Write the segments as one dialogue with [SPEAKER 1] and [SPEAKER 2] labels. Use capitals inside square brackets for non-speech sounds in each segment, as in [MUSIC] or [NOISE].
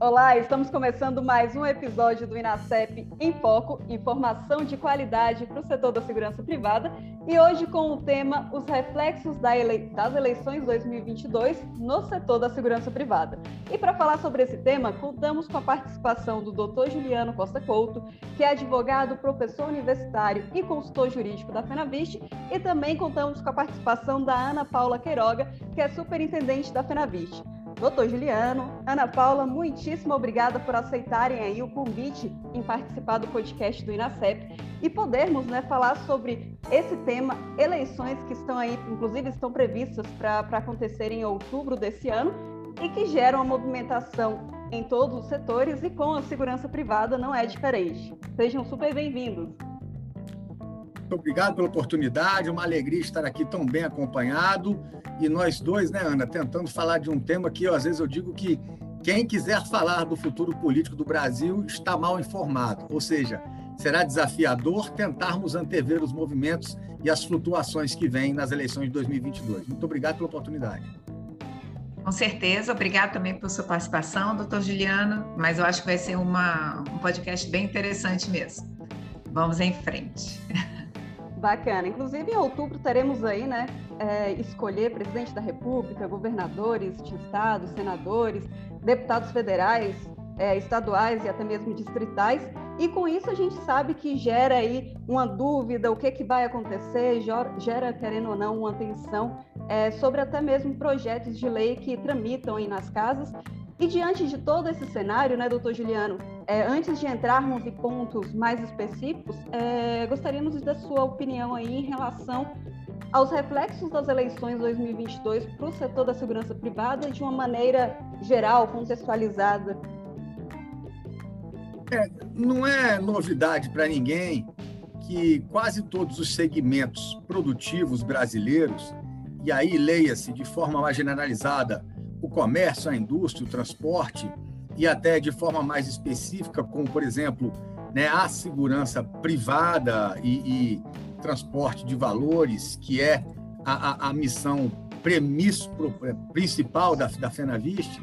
[SPEAKER 1] Olá, estamos começando mais um episódio do Inacep em Foco, informação de qualidade para o setor da segurança privada, e hoje com o tema Os reflexos das eleições 2022 no setor da segurança privada. E para falar sobre esse tema, contamos com a participação do Dr. Juliano Costa Couto, que é advogado, professor universitário e consultor jurídico da FenaViste, e também contamos com a participação da Ana Paula Queiroga, que é superintendente da FenaViste. Doutor Juliano, Ana Paula, muitíssimo obrigada por aceitarem aí o convite em participar do podcast do INACEP e podermos né, falar sobre esse tema, eleições que estão aí, inclusive estão previstas para acontecer em outubro desse ano e que geram uma movimentação em todos os setores e com a segurança privada não é diferente. Sejam super bem-vindos.
[SPEAKER 2] Muito obrigado pela oportunidade, uma alegria estar aqui tão bem acompanhado. E nós dois, né, Ana, tentando falar de um tema que às vezes eu digo que quem quiser falar do futuro político do Brasil está mal informado. Ou seja, será desafiador tentarmos antever os movimentos e as flutuações que vêm nas eleições de 2022. Muito obrigado pela oportunidade.
[SPEAKER 3] Com certeza, obrigado também pela sua participação, doutor Juliano, mas eu acho que vai ser uma, um podcast bem interessante mesmo. Vamos em frente. [LAUGHS]
[SPEAKER 1] Bacana. Inclusive, em outubro teremos aí, né, é, escolher presidente da República, governadores de estados, senadores, deputados federais, é, estaduais e até mesmo distritais. E com isso a gente sabe que gera aí uma dúvida, o que, que vai acontecer, gera, querendo ou não, uma tensão é, sobre até mesmo projetos de lei que tramitam aí nas casas e diante de todo esse cenário, né, doutor Juliano, é, antes de entrarmos em pontos mais específicos, é, gostaríamos da sua opinião aí em relação aos reflexos das eleições 2022 para o setor da segurança privada de uma maneira geral, contextualizada.
[SPEAKER 2] É, não é novidade para ninguém que quase todos os segmentos produtivos brasileiros, e aí leia-se de forma mais generalizada o comércio, a indústria, o transporte e até de forma mais específica, como por exemplo, né, a segurança privada e, e transporte de valores, que é a, a, a missão premisso, é, principal da, da FenaViste,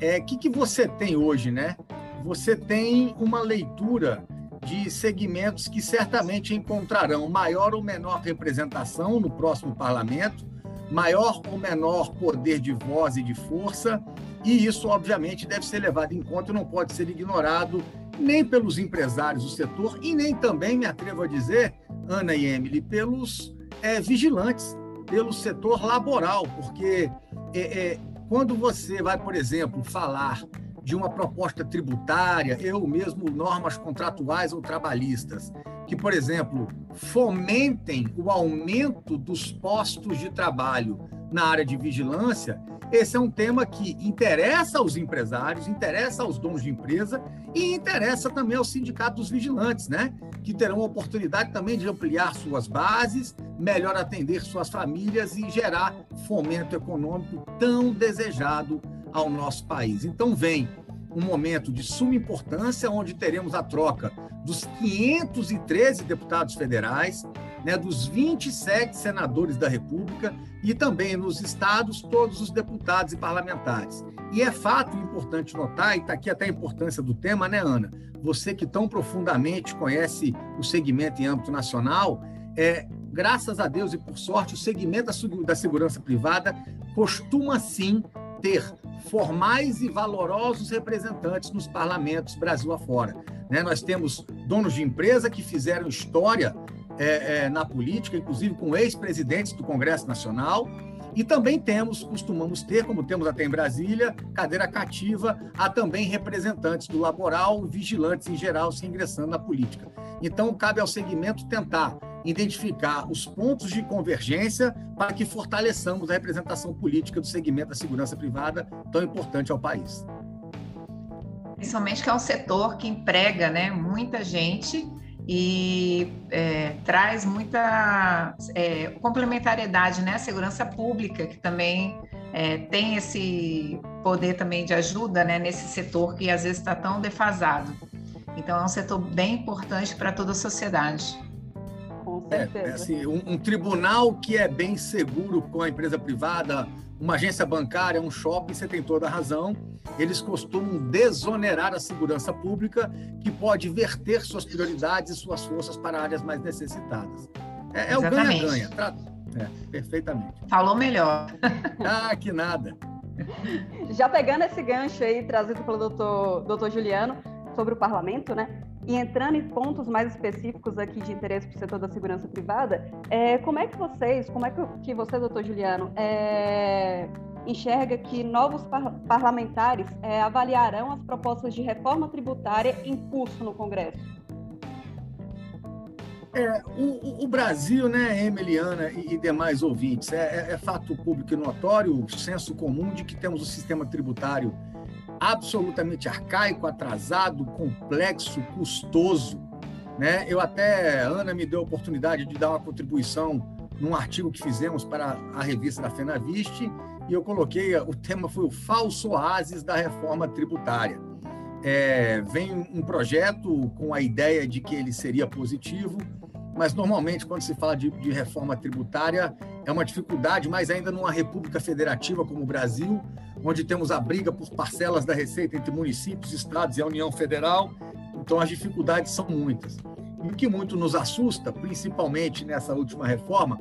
[SPEAKER 2] é que que você tem hoje, né? Você tem uma leitura de segmentos que certamente encontrarão maior ou menor representação no próximo parlamento, maior ou menor poder de voz e de força, e isso, obviamente, deve ser levado em conta e não pode ser ignorado nem pelos empresários do setor e nem também, me atrevo a dizer, Ana e Emily, pelos é, vigilantes, pelo setor laboral, porque é, é, quando você vai, por exemplo, falar de uma proposta tributária, eu mesmo normas contratuais ou trabalhistas, que, por exemplo, fomentem o aumento dos postos de trabalho na área de vigilância, esse é um tema que interessa aos empresários, interessa aos donos de empresa e interessa também aos sindicatos vigilantes, né? Que terão a oportunidade também de ampliar suas bases, melhor atender suas famílias e gerar fomento econômico tão desejado ao nosso país. Então, vem um momento de suma importância, onde teremos a troca dos 513 deputados federais, né, dos 27 senadores da República e também nos estados todos os deputados e parlamentares. E é fato importante notar, e está aqui até a importância do tema, né, Ana? Você que tão profundamente conhece o segmento em âmbito nacional, é, graças a Deus e por sorte, o segmento da segurança privada costuma sim ter formais e valorosos representantes nos parlamentos Brasil afora. Né? Nós temos donos de empresa que fizeram história é, é, na política, inclusive com ex-presidentes do Congresso Nacional, e também temos, costumamos ter, como temos até em Brasília, cadeira cativa, há também representantes do laboral, vigilantes em geral, se ingressando na política. Então, cabe ao segmento tentar identificar os pontos de convergência para que fortaleçamos a representação política do segmento da segurança privada, tão importante ao país.
[SPEAKER 3] Principalmente que é um setor que emprega né, muita gente e é, traz muita é, complementariedade, né? Segurança pública, que também é, tem esse poder também de ajuda né, nesse setor que às vezes está tão defasado. Então, é um setor bem importante para toda a sociedade.
[SPEAKER 1] Certeza.
[SPEAKER 2] É, assim, um, um tribunal que é bem seguro com a empresa privada, uma agência bancária, um shopping, você tem toda a razão. Eles costumam desonerar a segurança pública, que pode verter suas prioridades e suas forças para áreas mais necessitadas. É, é o ganha-ganha. É, perfeitamente.
[SPEAKER 3] Falou melhor. [LAUGHS]
[SPEAKER 2] ah, que nada.
[SPEAKER 1] Já pegando esse gancho aí, trazido pelo doutor, doutor Juliano, sobre o parlamento, né? E entrando em pontos mais específicos aqui de interesse para o setor da segurança privada, é, como é que vocês, como é que, você, doutor Juliano, é, enxerga que novos par parlamentares é, avaliarão as propostas de reforma tributária em curso no Congresso?
[SPEAKER 2] É, o, o, Brasil, né, Emiliana e, e demais ouvintes, é, é, é, fato público e notório, senso comum de que temos um sistema tributário absolutamente arcaico, atrasado, complexo, custoso. Né? Eu até, Ana me deu a oportunidade de dar uma contribuição num artigo que fizemos para a revista da Fenaviste, e eu coloquei, o tema foi o falso oásis da reforma tributária. É, vem um projeto com a ideia de que ele seria positivo, mas normalmente quando se fala de, de reforma tributária é uma dificuldade, mais ainda numa república federativa como o Brasil, onde temos a briga por parcelas da receita entre municípios, estados e a União Federal. Então, as dificuldades são muitas. E o que muito nos assusta, principalmente nessa última reforma,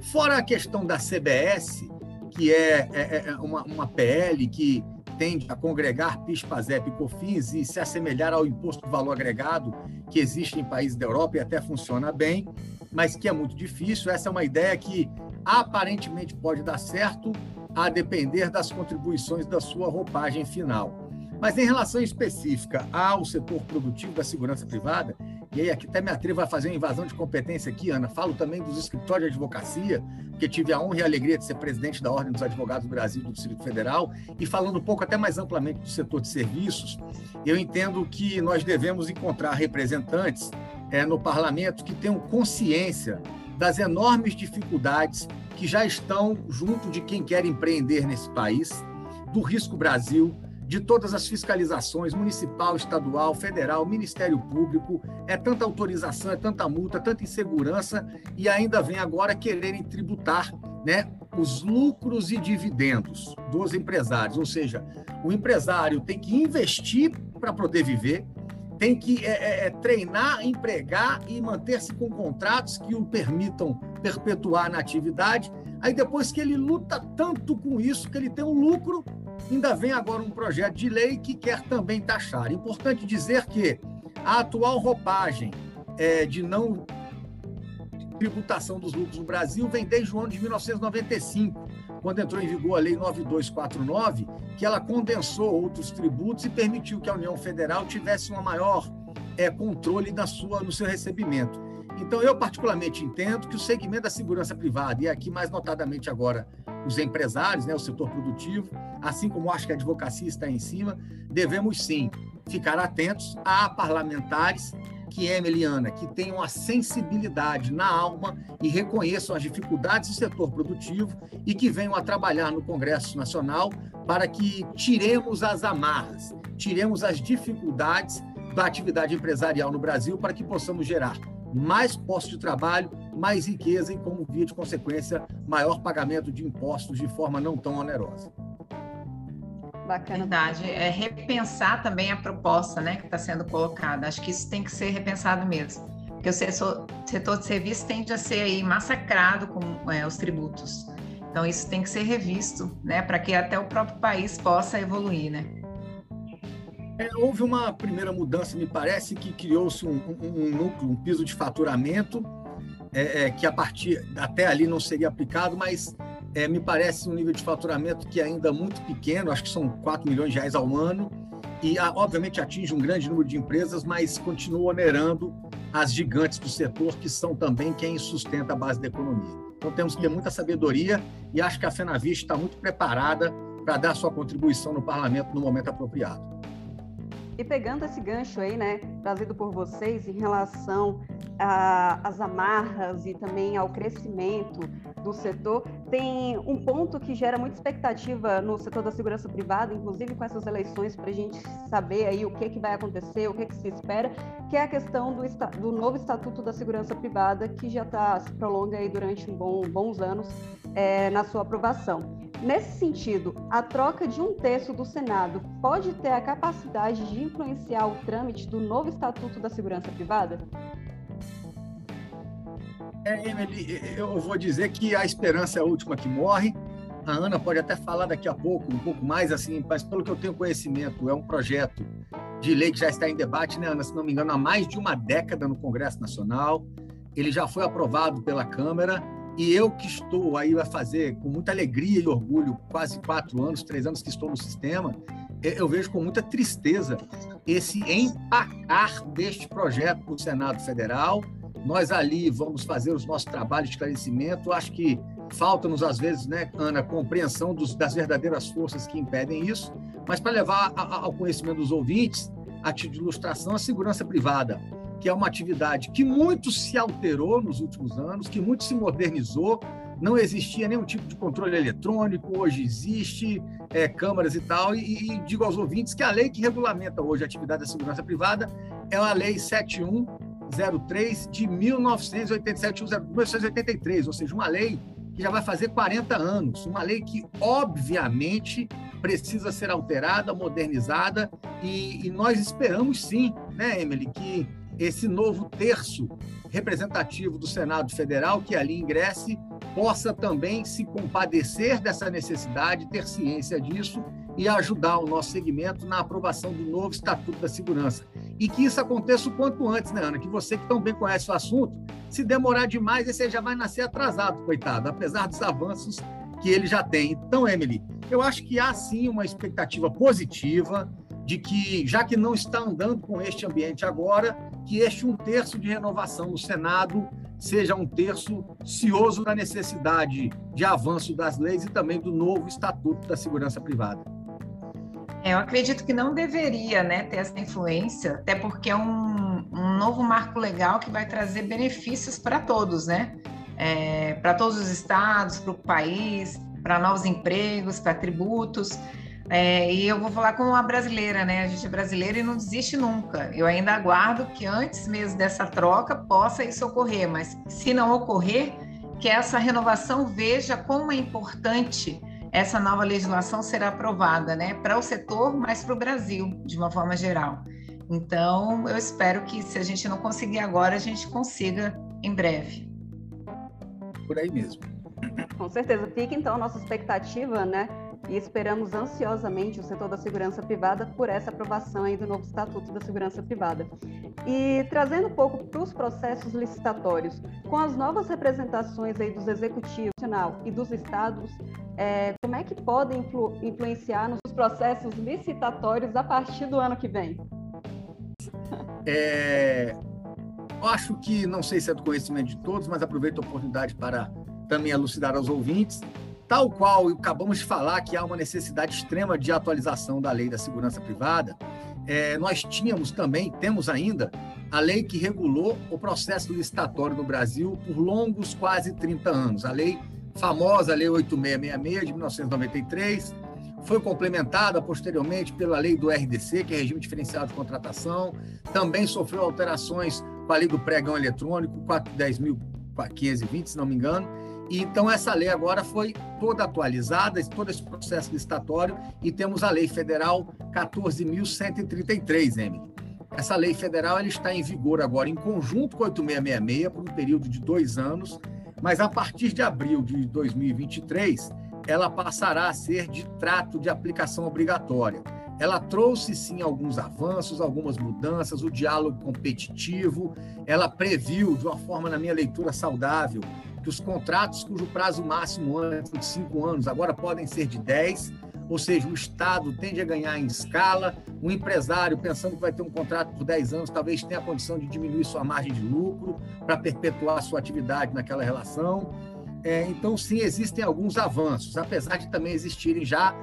[SPEAKER 2] fora a questão da CBS, que é, é, é uma, uma PL que tende a congregar PIS, PASEP e COFINS e se assemelhar ao imposto de valor agregado que existe em países da Europa e até funciona bem, mas que é muito difícil. Essa é uma ideia que aparentemente pode dar certo, a depender das contribuições da sua roupagem final. Mas em relação específica ao setor produtivo da segurança privada, e aí aqui até me atrevo a fazer uma invasão de competência aqui, Ana, falo também dos escritórios de advocacia, porque tive a honra e a alegria de ser presidente da Ordem dos Advogados do Brasil do Distrito Federal, e falando um pouco até mais amplamente do setor de serviços, eu entendo que nós devemos encontrar representantes é, no parlamento que tenham consciência das enormes dificuldades que já estão junto de quem quer empreender nesse país, do Risco Brasil, de todas as fiscalizações municipal, estadual, federal, Ministério Público, é tanta autorização, é tanta multa, tanta insegurança e ainda vem agora quererem tributar, né, os lucros e dividendos dos empresários, ou seja, o empresário tem que investir para poder viver, tem que é, é, é, treinar, empregar e manter-se com contratos que o permitam perpetuar na atividade. Aí depois que ele luta tanto com isso, que ele tem um lucro, ainda vem agora um projeto de lei que quer também taxar. Importante dizer que a atual roupagem é, de não tributação dos lucros no Brasil vem desde o ano de 1995 quando entrou em vigor a Lei 9249, que ela condensou outros tributos e permitiu que a União Federal tivesse uma maior é, controle na sua, no seu recebimento. Então, eu particularmente entendo que o segmento da segurança privada, e aqui mais notadamente agora os empresários, né, o setor produtivo, assim como acho que a advocacia está em cima, devemos sim ficar atentos a parlamentares que é, Meliana, que tenham a sensibilidade na alma e reconheçam as dificuldades do setor produtivo e que venham a trabalhar no Congresso Nacional para que tiremos as amarras, tiremos as dificuldades da atividade empresarial no Brasil para que possamos gerar mais postos de trabalho, mais riqueza e, como via de consequência, maior pagamento de impostos de forma não tão onerosa.
[SPEAKER 3] Bacana. Verdade. É repensar também a proposta né, que está sendo colocada. Acho que isso tem que ser repensado mesmo. Porque o setor, setor de serviço tende a ser aí massacrado com é, os tributos. Então, isso tem que ser revisto, né, para que até o próprio país possa evoluir, né?
[SPEAKER 2] É, houve uma primeira mudança, me parece, que criou-se um, um, um, núcleo, um piso de faturamento, é, é, que a partir até ali não seria aplicado, mas é, me parece um nível de faturamento que é ainda muito pequeno, acho que são 4 milhões de reais ao ano, e obviamente atinge um grande número de empresas, mas continua onerando às gigantes do setor, que são também quem sustenta a base da economia. Então, temos que ter muita sabedoria e acho que a FenaVist está muito preparada para dar sua contribuição no parlamento no momento apropriado.
[SPEAKER 1] E pegando esse gancho aí, né, trazido por vocês em relação às amarras e também ao crescimento do setor, tem um ponto que gera muita expectativa no setor da segurança privada, inclusive com essas eleições, para a gente saber aí o que, que vai acontecer, o que, que se espera, que é a questão do, do novo Estatuto da Segurança Privada, que já tá, se prolonga aí durante um bom, bons anos é, na sua aprovação. Nesse sentido, a troca de um terço do Senado pode ter a capacidade de influenciar o trâmite do novo Estatuto da Segurança Privada?
[SPEAKER 2] É, Emily, eu vou dizer que a esperança é a última que morre. A Ana pode até falar daqui a pouco, um pouco mais assim, mas pelo que eu tenho conhecimento, é um projeto de lei que já está em debate, né, Ana? Se não me engano, há mais de uma década no Congresso Nacional. Ele já foi aprovado pela Câmara e eu que estou aí a fazer com muita alegria e orgulho, quase quatro anos, três anos que estou no sistema, eu vejo com muita tristeza esse empacar deste projeto para o Senado Federal. Nós ali vamos fazer os nossos trabalhos de esclarecimento. Acho que falta-nos, às vezes, né, Ana, compreensão dos, das verdadeiras forças que impedem isso. Mas para levar a, a, ao conhecimento dos ouvintes, a título de ilustração, a segurança privada que é uma atividade que muito se alterou nos últimos anos, que muito se modernizou. Não existia nenhum tipo de controle eletrônico, hoje existe, é, câmaras e tal. E, e, digo aos ouvintes que a lei que regulamenta hoje a atividade da segurança privada é a Lei 7103 de 1987, 1983, ou seja, uma lei que já vai fazer 40 anos, uma lei que, obviamente, precisa ser alterada, modernizada, e, e nós esperamos sim, né, Emily, que esse novo terço representativo do Senado Federal que ali ingresse possa também se compadecer dessa necessidade, ter ciência disso e ajudar o nosso segmento na aprovação do novo Estatuto da Segurança. E que isso aconteça o quanto antes, né, Ana? Que você que tão bem conhece o assunto, se demorar demais, você já vai nascer atrasado, coitado, apesar dos avanços que ele já tem. Então, Emily, eu acho que há sim uma expectativa positiva de que, já que não está andando com este ambiente agora, que este um terço de renovação no Senado seja um terço cioso da necessidade de avanço das leis e também do novo Estatuto da Segurança Privada.
[SPEAKER 3] É, eu acredito que não deveria né, ter essa influência, até porque é um, um novo marco legal que vai trazer benefícios para todos, né? É, para todos os estados, para o país, para novos empregos, para tributos. É, e eu vou falar com a brasileira, né? A gente é brasileira e não desiste nunca. Eu ainda aguardo que antes mesmo dessa troca possa isso ocorrer, mas se não ocorrer, que essa renovação veja como é importante essa nova legislação ser aprovada, né? Para o setor, mas para o Brasil, de uma forma geral. Então, eu espero que se a gente não conseguir agora, a gente consiga em breve.
[SPEAKER 2] Por aí mesmo.
[SPEAKER 1] Com certeza. Fica então a nossa expectativa, né? E esperamos ansiosamente o setor da segurança privada por essa aprovação aí do novo Estatuto da Segurança Privada. E trazendo um pouco para os processos licitatórios, com as novas representações aí dos executivos nacional e dos estados, é, como é que podem influ influenciar nos processos licitatórios a partir do ano que vem?
[SPEAKER 2] É, acho que, não sei se é do conhecimento de todos, mas aproveito a oportunidade para também elucidar aos ouvintes Tal qual acabamos de falar que há uma necessidade extrema de atualização da lei da segurança privada, é, nós tínhamos também, temos ainda, a lei que regulou o processo licitatório no Brasil por longos quase 30 anos. A lei famosa, a Lei 8666 de 1993, foi complementada posteriormente pela lei do RDC, que é Regime Diferenciado de Contratação, também sofreu alterações com a lei do pregão eletrônico, 410.520, se não me engano, então, essa lei agora foi toda atualizada, todo esse processo licitatório, e temos a Lei Federal 14.133, Emily. Essa lei federal ela está em vigor agora em conjunto com a 8666 por um período de dois anos, mas a partir de abril de 2023 ela passará a ser de trato de aplicação obrigatória. Ela trouxe sim alguns avanços, algumas mudanças, o diálogo competitivo, ela previu de uma forma, na minha leitura, saudável, que os contratos cujo prazo máximo antes de cinco anos agora podem ser de 10, ou seja, o Estado tende a ganhar em escala, o empresário, pensando que vai ter um contrato por 10 anos, talvez tenha a condição de diminuir sua margem de lucro para perpetuar sua atividade naquela relação. É, então, sim, existem alguns avanços, apesar de também existirem já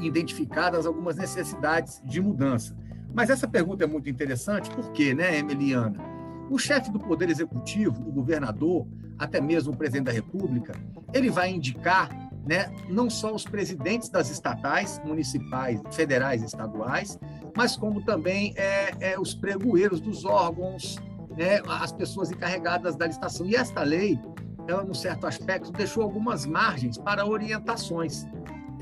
[SPEAKER 2] identificadas algumas necessidades de mudança. Mas essa pergunta é muito interessante, por quê, né, Emiliana? O chefe do Poder Executivo, o governador, até mesmo o presidente da República, ele vai indicar né, não só os presidentes das estatais, municipais, federais e estaduais, mas como também é, é, os pregoeiros dos órgãos, né, as pessoas encarregadas da licitação. E esta lei, ela, num certo aspecto, deixou algumas margens para orientações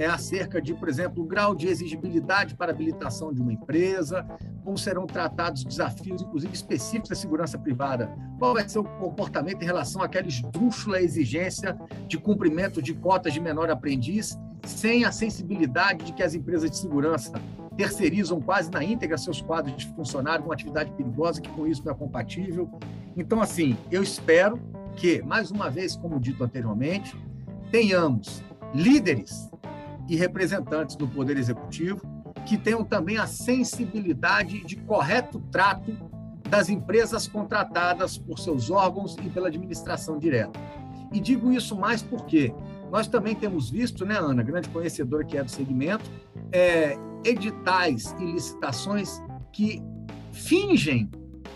[SPEAKER 2] é, acerca de, por exemplo, o grau de exigibilidade para habilitação de uma empresa, como serão tratados desafios, inclusive específicos da segurança privada, qual vai ser o comportamento em relação àquela esdrúxula exigência de cumprimento de cotas de menor aprendiz, sem a sensibilidade de que as empresas de segurança terceirizam quase na íntegra seus quadros de funcionário com atividade perigosa, que com isso não é compatível. Então, assim, eu espero que, mais uma vez, como dito anteriormente, tenhamos líderes e representantes do Poder Executivo que tenham também a sensibilidade de correto trato das empresas contratadas por seus órgãos e pela administração direta. E digo isso mais porque nós também temos visto, né, Ana, grande conhecedora que é do segmento, é, editais e licitações que fingem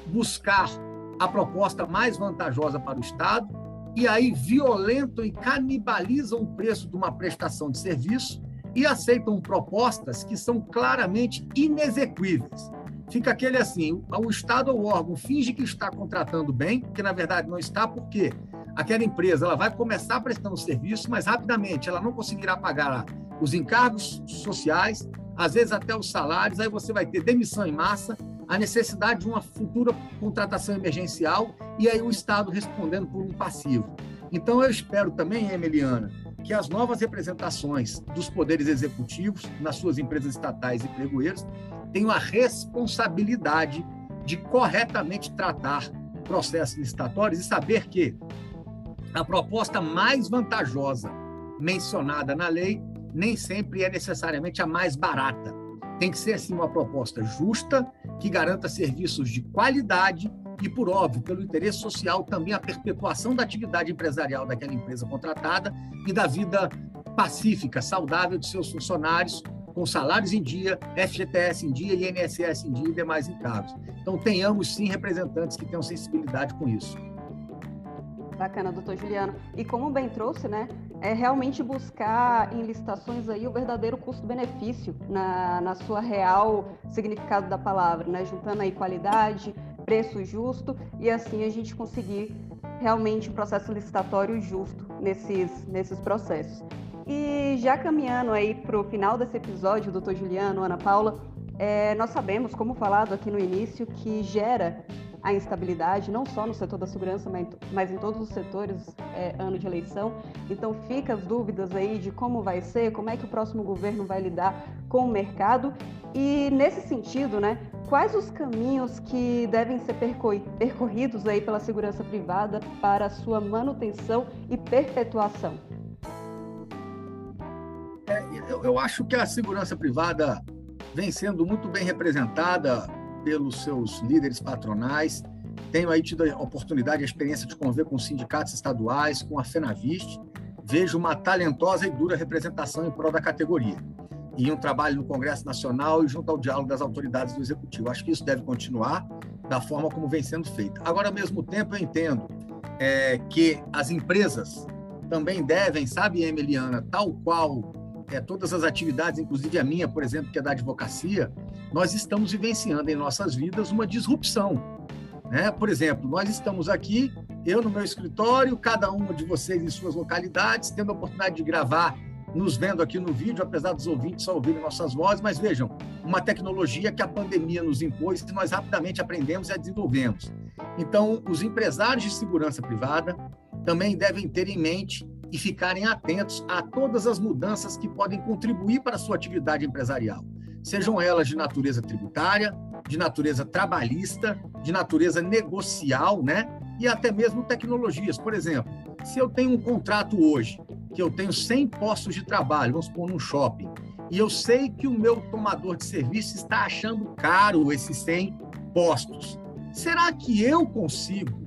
[SPEAKER 2] buscar a proposta mais vantajosa para o Estado e aí violentam e canibalizam o preço de uma prestação de serviço e aceitam propostas que são claramente inexequíveis. Fica aquele assim: o Estado ou o órgão finge que está contratando bem, que na verdade não está, porque aquela empresa ela vai começar prestando serviço, mas rapidamente ela não conseguirá pagar os encargos sociais, às vezes até os salários, aí você vai ter demissão em massa, a necessidade de uma futura contratação emergencial e aí o Estado respondendo por um passivo. Então eu espero também, Emiliana, que as novas representações dos poderes executivos nas suas empresas estatais e pregoeiros tenham a responsabilidade de corretamente tratar processos licitatórios e saber que a proposta mais vantajosa mencionada na lei nem sempre é necessariamente a mais barata. Tem que ser, assim, uma proposta justa, que garanta serviços de qualidade e, por óbvio, pelo interesse social, também a perpetuação da atividade empresarial daquela empresa contratada e da vida pacífica, saudável de seus funcionários, com salários em dia, FGTS em dia, INSS em dia e demais encargos. Então, tenhamos sim representantes que tenham sensibilidade com isso.
[SPEAKER 1] Bacana, doutor Juliano. E como bem trouxe, né, é realmente buscar em licitações aí o verdadeiro custo-benefício na, na sua real significado da palavra, né, juntando aí qualidade, preço justo e assim a gente conseguir realmente um processo licitatório justo nesses, nesses processos. E já caminhando aí para o final desse episódio, doutor Juliano, Ana Paula, é, nós sabemos, como falado aqui no início, que gera a instabilidade, não só no setor da segurança, mas em todos os setores, é, ano de eleição. Então, fica as dúvidas aí de como vai ser, como é que o próximo governo vai lidar com o mercado. E, nesse sentido, né, quais os caminhos que devem ser percorridos aí pela segurança privada para sua manutenção e perpetuação?
[SPEAKER 2] É, eu, eu acho que a segurança privada vem sendo muito bem representada pelos seus líderes patronais. Tenho aí tido a oportunidade a experiência de conviver com sindicatos estaduais, com a FENAVIST. Vejo uma talentosa e dura representação em prol da categoria. E um trabalho no Congresso Nacional e junto ao diálogo das autoridades do Executivo. Acho que isso deve continuar da forma como vem sendo feito. Agora, ao mesmo tempo, eu entendo é, que as empresas também devem, sabe, Emiliana, tal qual é, todas as atividades, inclusive a minha, por exemplo, que é da advocacia, nós estamos vivenciando em nossas vidas uma disrupção. Né? Por exemplo, nós estamos aqui, eu no meu escritório, cada um de vocês em suas localidades, tendo a oportunidade de gravar, nos vendo aqui no vídeo, apesar dos ouvintes só ouvirem nossas vozes, mas vejam, uma tecnologia que a pandemia nos impôs e nós rapidamente aprendemos e a desenvolvemos. Então, os empresários de segurança privada também devem ter em mente e ficarem atentos a todas as mudanças que podem contribuir para a sua atividade empresarial, sejam elas de natureza tributária, de natureza trabalhista, de natureza negocial, né? E até mesmo tecnologias. Por exemplo, se eu tenho um contrato hoje, que eu tenho 100 postos de trabalho, vamos supor num shopping, e eu sei que o meu tomador de serviço está achando caro esses 100 postos. Será que eu consigo,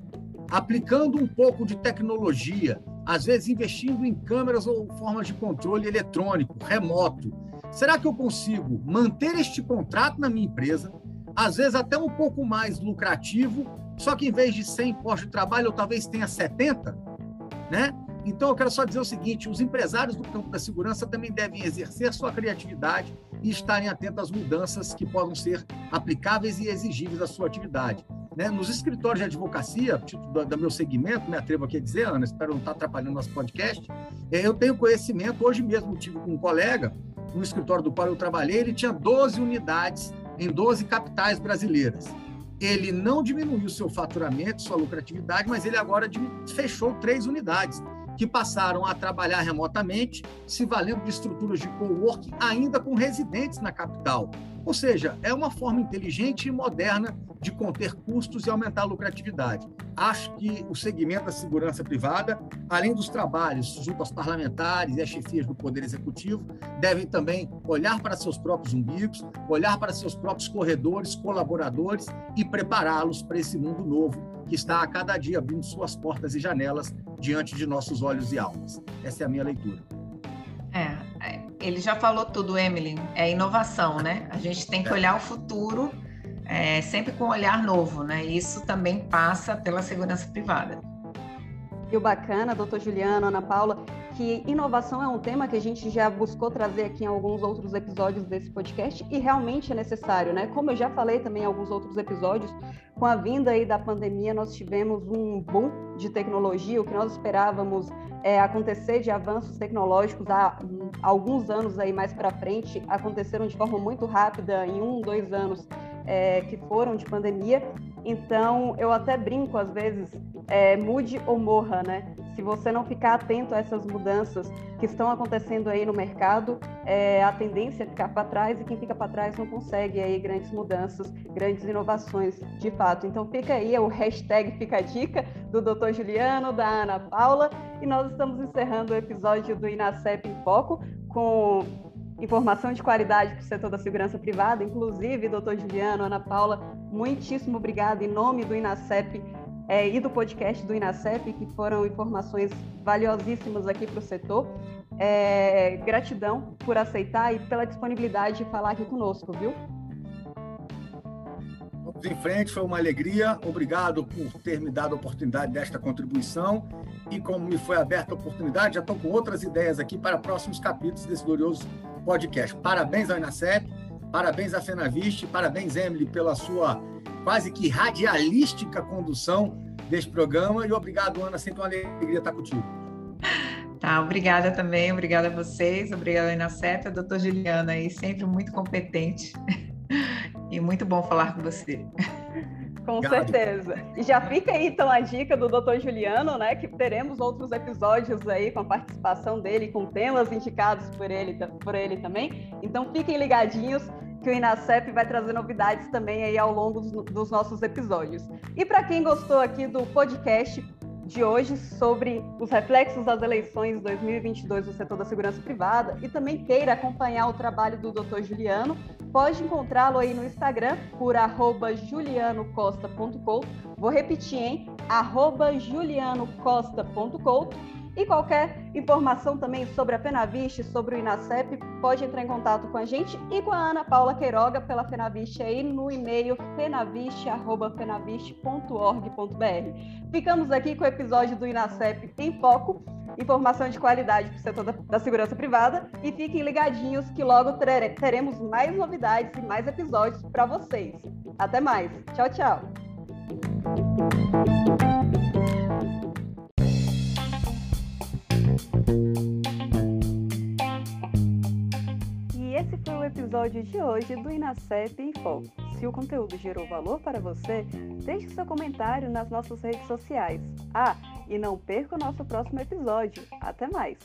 [SPEAKER 2] aplicando um pouco de tecnologia, às vezes investindo em câmeras ou formas de controle eletrônico, remoto, será que eu consigo manter este contrato na minha empresa, às vezes até um pouco mais lucrativo, só que em vez de 100 postos de trabalho, eu talvez tenha 70, né? Então, eu quero só dizer o seguinte: os empresários do campo da segurança também devem exercer sua criatividade e estarem atentos às mudanças que possam ser aplicáveis e exigíveis à sua atividade. Né? Nos escritórios de advocacia, do, do, meu segmento, me atrevo aqui a dizer, Ana, espero não estar atrapalhando nosso podcast, é, eu tenho conhecimento, hoje mesmo tive com um colega, no escritório do qual eu trabalhei, ele tinha 12 unidades em 12 capitais brasileiras. Ele não diminuiu seu faturamento, sua lucratividade, mas ele agora fechou três unidades que passaram a trabalhar remotamente, se valendo de estruturas de coworking, ainda com residentes na capital. Ou seja, é uma forma inteligente e moderna de conter custos e aumentar a lucratividade. Acho que o segmento da segurança privada, além dos trabalhos junto aos parlamentares e às chefias do Poder Executivo, devem também olhar para seus próprios umbigos, olhar para seus próprios corredores, colaboradores e prepará-los para esse mundo novo que está a cada dia abrindo suas portas e janelas diante de nossos olhos e almas. Essa é a minha leitura.
[SPEAKER 3] É, é, ele já falou tudo, Emily. É inovação, né? A gente tem que é. olhar o futuro é, sempre com um olhar novo, né? Isso também passa pela segurança privada.
[SPEAKER 1] E o bacana, doutor Juliano, Ana Paula, que inovação é um tema que a gente já buscou trazer aqui em alguns outros episódios desse podcast e realmente é necessário, né? Como eu já falei também em alguns outros episódios, com a vinda aí da pandemia, nós tivemos um boom de tecnologia, o que nós esperávamos é, acontecer de avanços tecnológicos há alguns anos aí mais para frente, aconteceram de forma muito rápida, em um, dois anos é, que foram de pandemia. Então, eu até brinco às vezes, é, mude ou morra, né? se você não ficar atento a essas mudanças que estão acontecendo aí no mercado, é, a tendência é ficar para trás e quem fica para trás não consegue aí grandes mudanças, grandes inovações, de fato. Então fica aí o hashtag Fica a Dica do Dr. Juliano, da Ana Paula, e nós estamos encerrando o episódio do Inacep em Foco com informação de qualidade para o setor da segurança privada, inclusive, doutor Juliano, Ana Paula, muitíssimo obrigada em nome do INACEP é, e do podcast do INACEP, que foram informações valiosíssimas aqui para o setor. É, gratidão por aceitar e pela disponibilidade de falar aqui conosco, viu?
[SPEAKER 2] Vamos em frente, foi uma alegria. Obrigado por ter me dado a oportunidade desta contribuição. E como me foi aberta a oportunidade, já estou com outras ideias aqui para próximos capítulos desse glorioso podcast. Parabéns ao INACEP, parabéns à FENAVIST, parabéns, Emily, pela sua quase que radialística condução deste programa. E obrigado, Ana, sempre uma alegria estar contigo.
[SPEAKER 3] Tá, obrigada também, obrigada a vocês, obrigada Ana Seta, doutor Juliana aí, sempre muito competente [LAUGHS] e muito bom falar com você.
[SPEAKER 1] Com certeza. E já fica aí então a dica do Dr. Juliano, né? Que teremos outros episódios aí com a participação dele, com temas indicados por ele, por ele também. Então fiquem ligadinhos que o Inacep vai trazer novidades também aí ao longo dos, dos nossos episódios. E para quem gostou aqui do podcast de hoje sobre os reflexos das eleições 2022 no setor da segurança privada e também queira acompanhar o trabalho do Dr. Juliano, pode encontrá-lo aí no Instagram por julianocosta.couto. Vou repetir, hein? julianocosta.couto e qualquer informação também sobre a Fenaviste, sobre o Inacep, pode entrar em contato com a gente e com a Ana Paula Queiroga pela Fenaviste aí no e-mail fenaviste.fenaviste.org.br. Ficamos aqui com o episódio do Inacep em foco, informação de qualidade para o setor da segurança privada e fiquem ligadinhos que logo teremos mais novidades e mais episódios para vocês. Até mais. Tchau, tchau. Episódio de hoje do Inacep em Foco. Se o conteúdo gerou valor para você, deixe seu comentário nas nossas redes sociais. Ah, e não perca o nosso próximo episódio. Até mais!